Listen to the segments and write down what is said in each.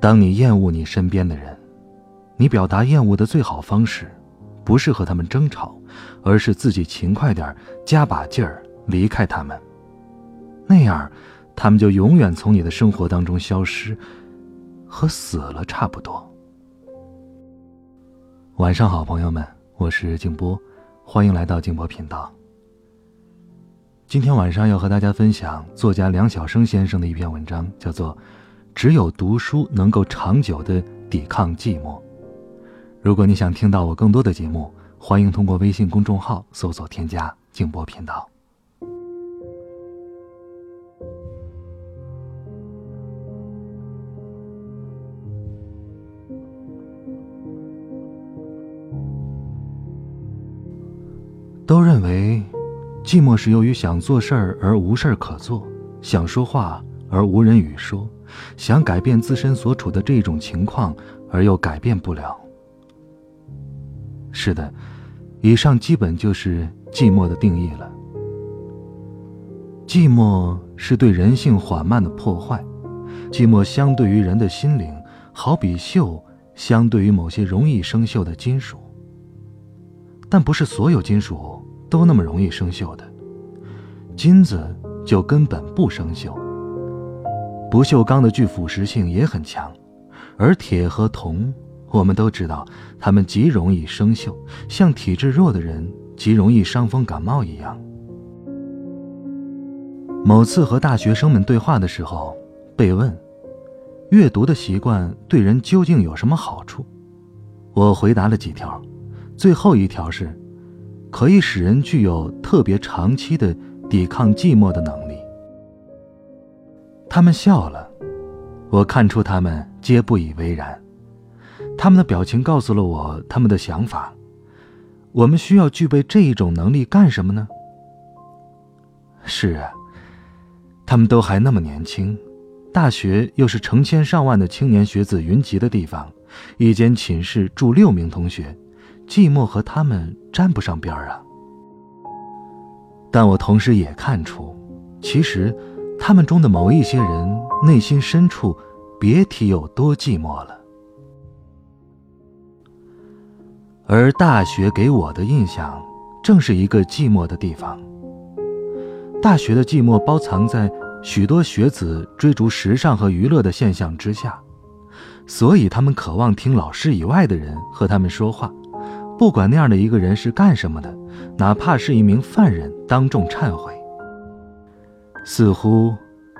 当你厌恶你身边的人，你表达厌恶的最好方式，不是和他们争吵，而是自己勤快点加把劲儿离开他们。那样，他们就永远从你的生活当中消失，和死了差不多。晚上好，朋友们，我是静波，欢迎来到静波频道。今天晚上要和大家分享作家梁晓声先生的一篇文章，叫做。只有读书能够长久的抵抗寂寞。如果你想听到我更多的节目，欢迎通过微信公众号搜索添加“静波频道”。都认为，寂寞是由于想做事儿而无事儿可做，想说话而无人与说。想改变自身所处的这种情况，而又改变不了。是的，以上基本就是寂寞的定义了。寂寞是对人性缓慢的破坏，寂寞相对于人的心灵，好比锈相对于某些容易生锈的金属。但不是所有金属都那么容易生锈的，金子就根本不生锈。不锈钢的具腐蚀性也很强，而铁和铜，我们都知道，它们极容易生锈，像体质弱的人极容易伤风感冒一样。某次和大学生们对话的时候，被问：“阅读的习惯对人究竟有什么好处？”我回答了几条，最后一条是：可以使人具有特别长期的抵抗寂寞的能力。他们笑了，我看出他们皆不以为然。他们的表情告诉了我他们的想法。我们需要具备这一种能力干什么呢？是啊，他们都还那么年轻，大学又是成千上万的青年学子云集的地方，一间寝室住六名同学，寂寞和他们沾不上边儿啊。但我同时也看出，其实。他们中的某一些人内心深处，别提有多寂寞了。而大学给我的印象，正是一个寂寞的地方。大学的寂寞包藏在许多学子追逐时尚和娱乐的现象之下，所以他们渴望听老师以外的人和他们说话，不管那样的一个人是干什么的，哪怕是一名犯人当众忏悔。似乎，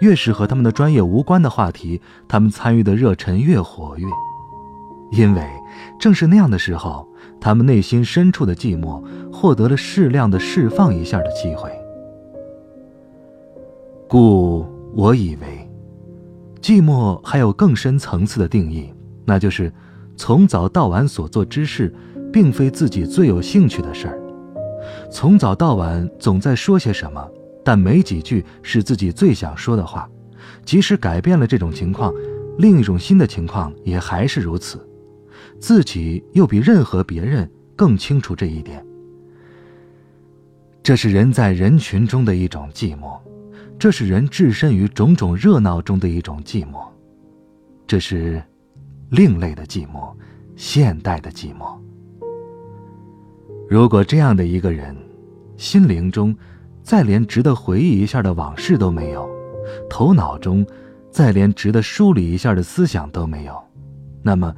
越是和他们的专业无关的话题，他们参与的热忱越活跃，因为正是那样的时候，他们内心深处的寂寞获得了适量的释放一下的机会。故我以为，寂寞还有更深层次的定义，那就是从早到晚所做之事，并非自己最有兴趣的事儿，从早到晚总在说些什么。但没几句是自己最想说的话，即使改变了这种情况，另一种新的情况也还是如此，自己又比任何别人更清楚这一点。这是人在人群中的一种寂寞，这是人置身于种种热闹中的一种寂寞，这是另类的寂寞，现代的寂寞。如果这样的一个人，心灵中。再连值得回忆一下的往事都没有，头脑中再连值得梳理一下的思想都没有，那么，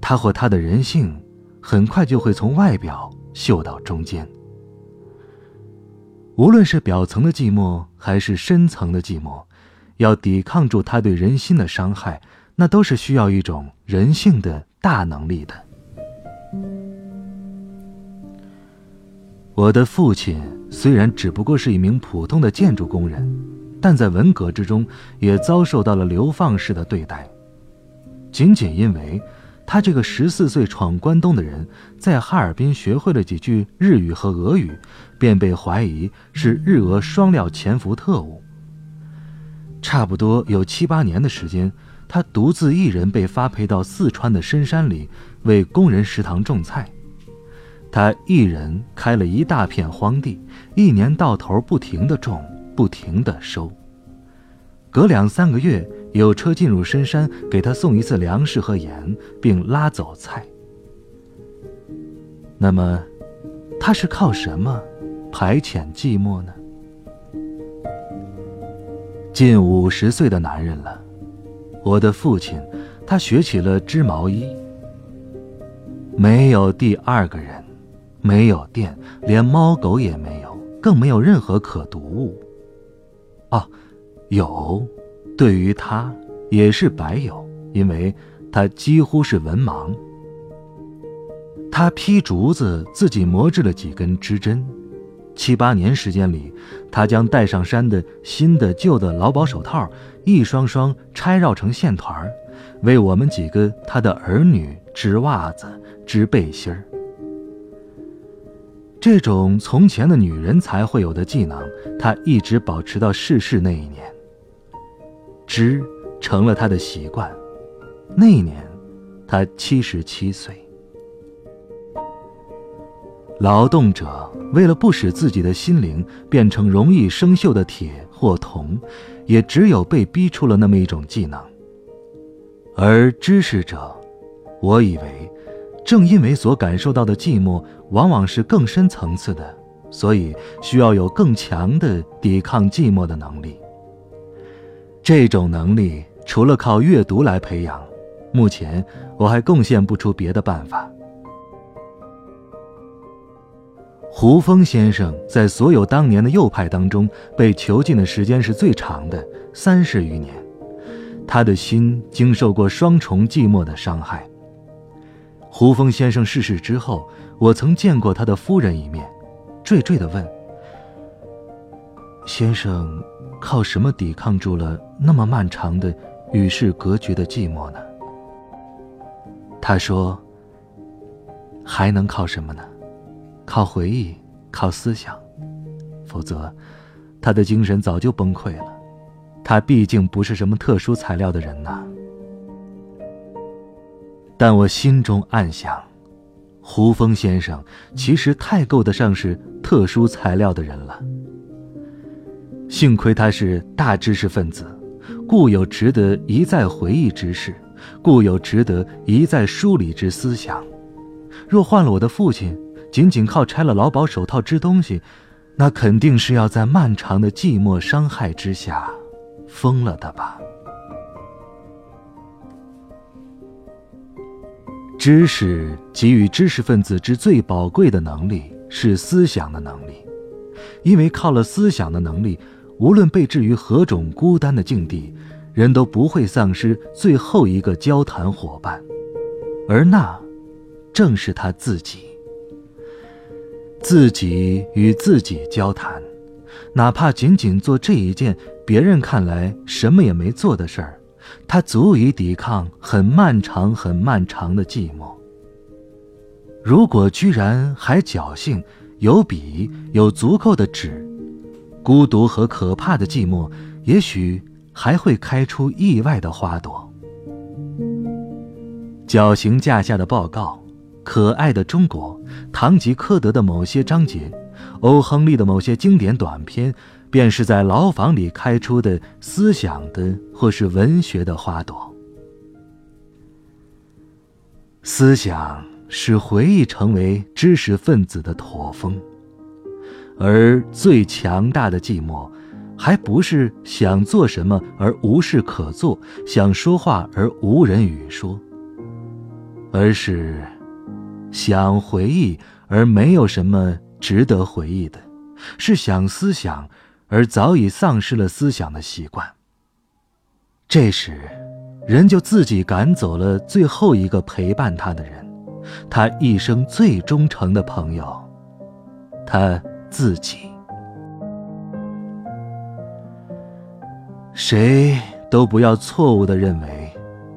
他或他的人性，很快就会从外表嗅到中间。无论是表层的寂寞，还是深层的寂寞，要抵抗住他对人心的伤害，那都是需要一种人性的大能力的。我的父亲虽然只不过是一名普通的建筑工人，但在文革之中也遭受到了流放式的对待，仅仅因为，他这个十四岁闯关东的人，在哈尔滨学会了几句日语和俄语，便被怀疑是日俄双料潜伏特务。差不多有七八年的时间，他独自一人被发配到四川的深山里，为工人食堂种菜。他一人开了一大片荒地，一年到头不停地种，不停地收。隔两三个月。有车进入深山，给他送一次粮食和盐，并拉走菜。那么，他是靠什么排遣寂寞呢？近五十岁的男人了，我的父亲，他学起了织毛衣。没有第二个人，没有电，连猫狗也没有，更没有任何可读物。哦，有。对于他，也是白有，因为他几乎是文盲。他劈竹子，自己磨制了几根织针。七八年时间里，他将带上山的新的、旧的劳保手套一双双拆绕成线团为我们几个他的儿女织袜子、织背心儿。这种从前的女人才会有的技能，他一直保持到逝世那一年。织成了他的习惯。那一年，他七十七岁。劳动者为了不使自己的心灵变成容易生锈的铁或铜，也只有被逼出了那么一种技能。而知识者，我以为，正因为所感受到的寂寞往往是更深层次的，所以需要有更强的抵抗寂寞的能力。这种能力除了靠阅读来培养，目前我还贡献不出别的办法。胡风先生在所有当年的右派当中被囚禁的时间是最长的，三十余年。他的心经受过双重寂寞的伤害。胡风先生逝世之后，我曾见过他的夫人一面，惴惴地问：“先生。”靠什么抵抗住了那么漫长的与世隔绝的寂寞呢？他说：“还能靠什么呢？靠回忆，靠思想。否则，他的精神早就崩溃了。他毕竟不是什么特殊材料的人呐。”但我心中暗想，胡风先生其实太够得上是特殊材料的人了。幸亏他是大知识分子，故有值得一再回忆之事，故有值得一再梳理之思想。若换了我的父亲，仅仅靠拆了劳保手套织东西，那肯定是要在漫长的寂寞伤害之下疯了的吧。知识给予知识分子之最宝贵的能力是思想的能力，因为靠了思想的能力。无论被置于何种孤单的境地，人都不会丧失最后一个交谈伙伴，而那，正是他自己。自己与自己交谈，哪怕仅仅做这一件别人看来什么也没做的事儿，他足以抵抗很漫长、很漫长的寂寞。如果居然还侥幸有笔，有足够的纸。孤独和可怕的寂寞，也许还会开出意外的花朵。绞刑架下的报告，可爱的中国，堂吉诃德的某些章节，欧亨利的某些经典短篇，便是在牢房里开出的思想的或是文学的花朵。思想使回忆成为知识分子的驼峰。而最强大的寂寞，还不是想做什么而无事可做，想说话而无人语说，而是想回忆而没有什么值得回忆的，是想思想而早已丧失了思想的习惯。这时，人就自己赶走了最后一个陪伴他的人，他一生最忠诚的朋友，他。自己，谁都不要错误的认为，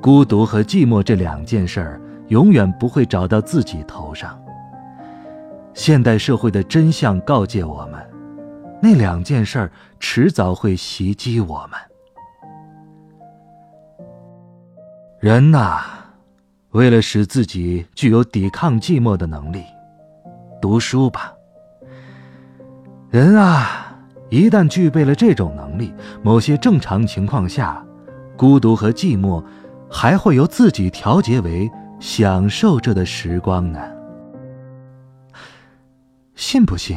孤独和寂寞这两件事儿永远不会找到自己头上。现代社会的真相告诫我们，那两件事儿迟早会袭击我们。人呐，为了使自己具有抵抗寂寞的能力，读书吧。人啊，一旦具备了这种能力，某些正常情况下，孤独和寂寞还会由自己调节为享受着的时光呢。信不信？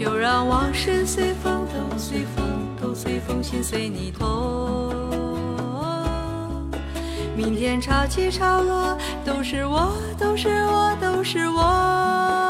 就让往事随风，都随风，都随风，心随你痛。明天潮起潮落，都是我，都是我，都是我。